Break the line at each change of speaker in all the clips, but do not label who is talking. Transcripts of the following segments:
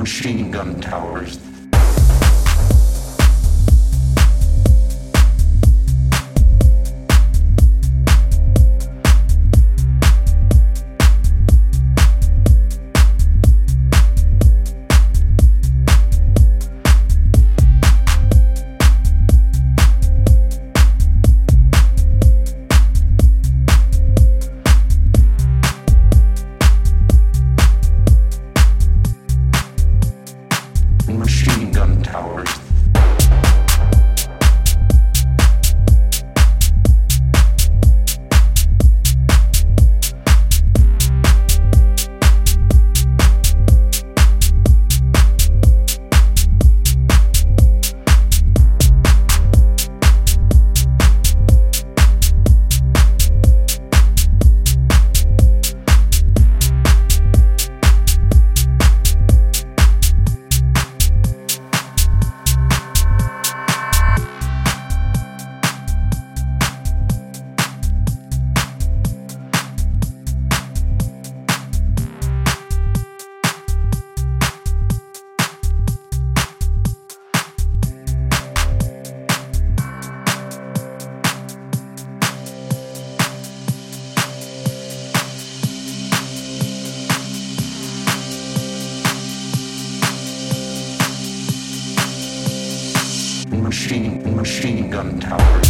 machine gun towers. Gun towers.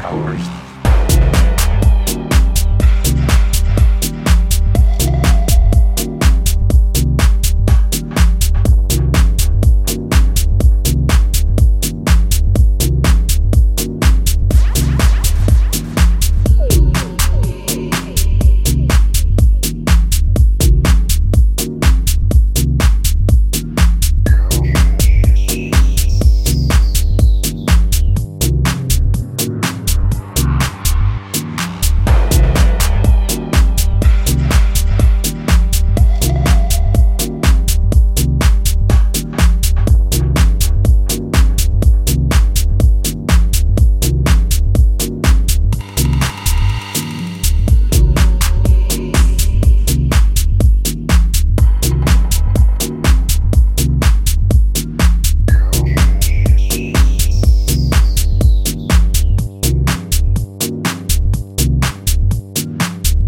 towers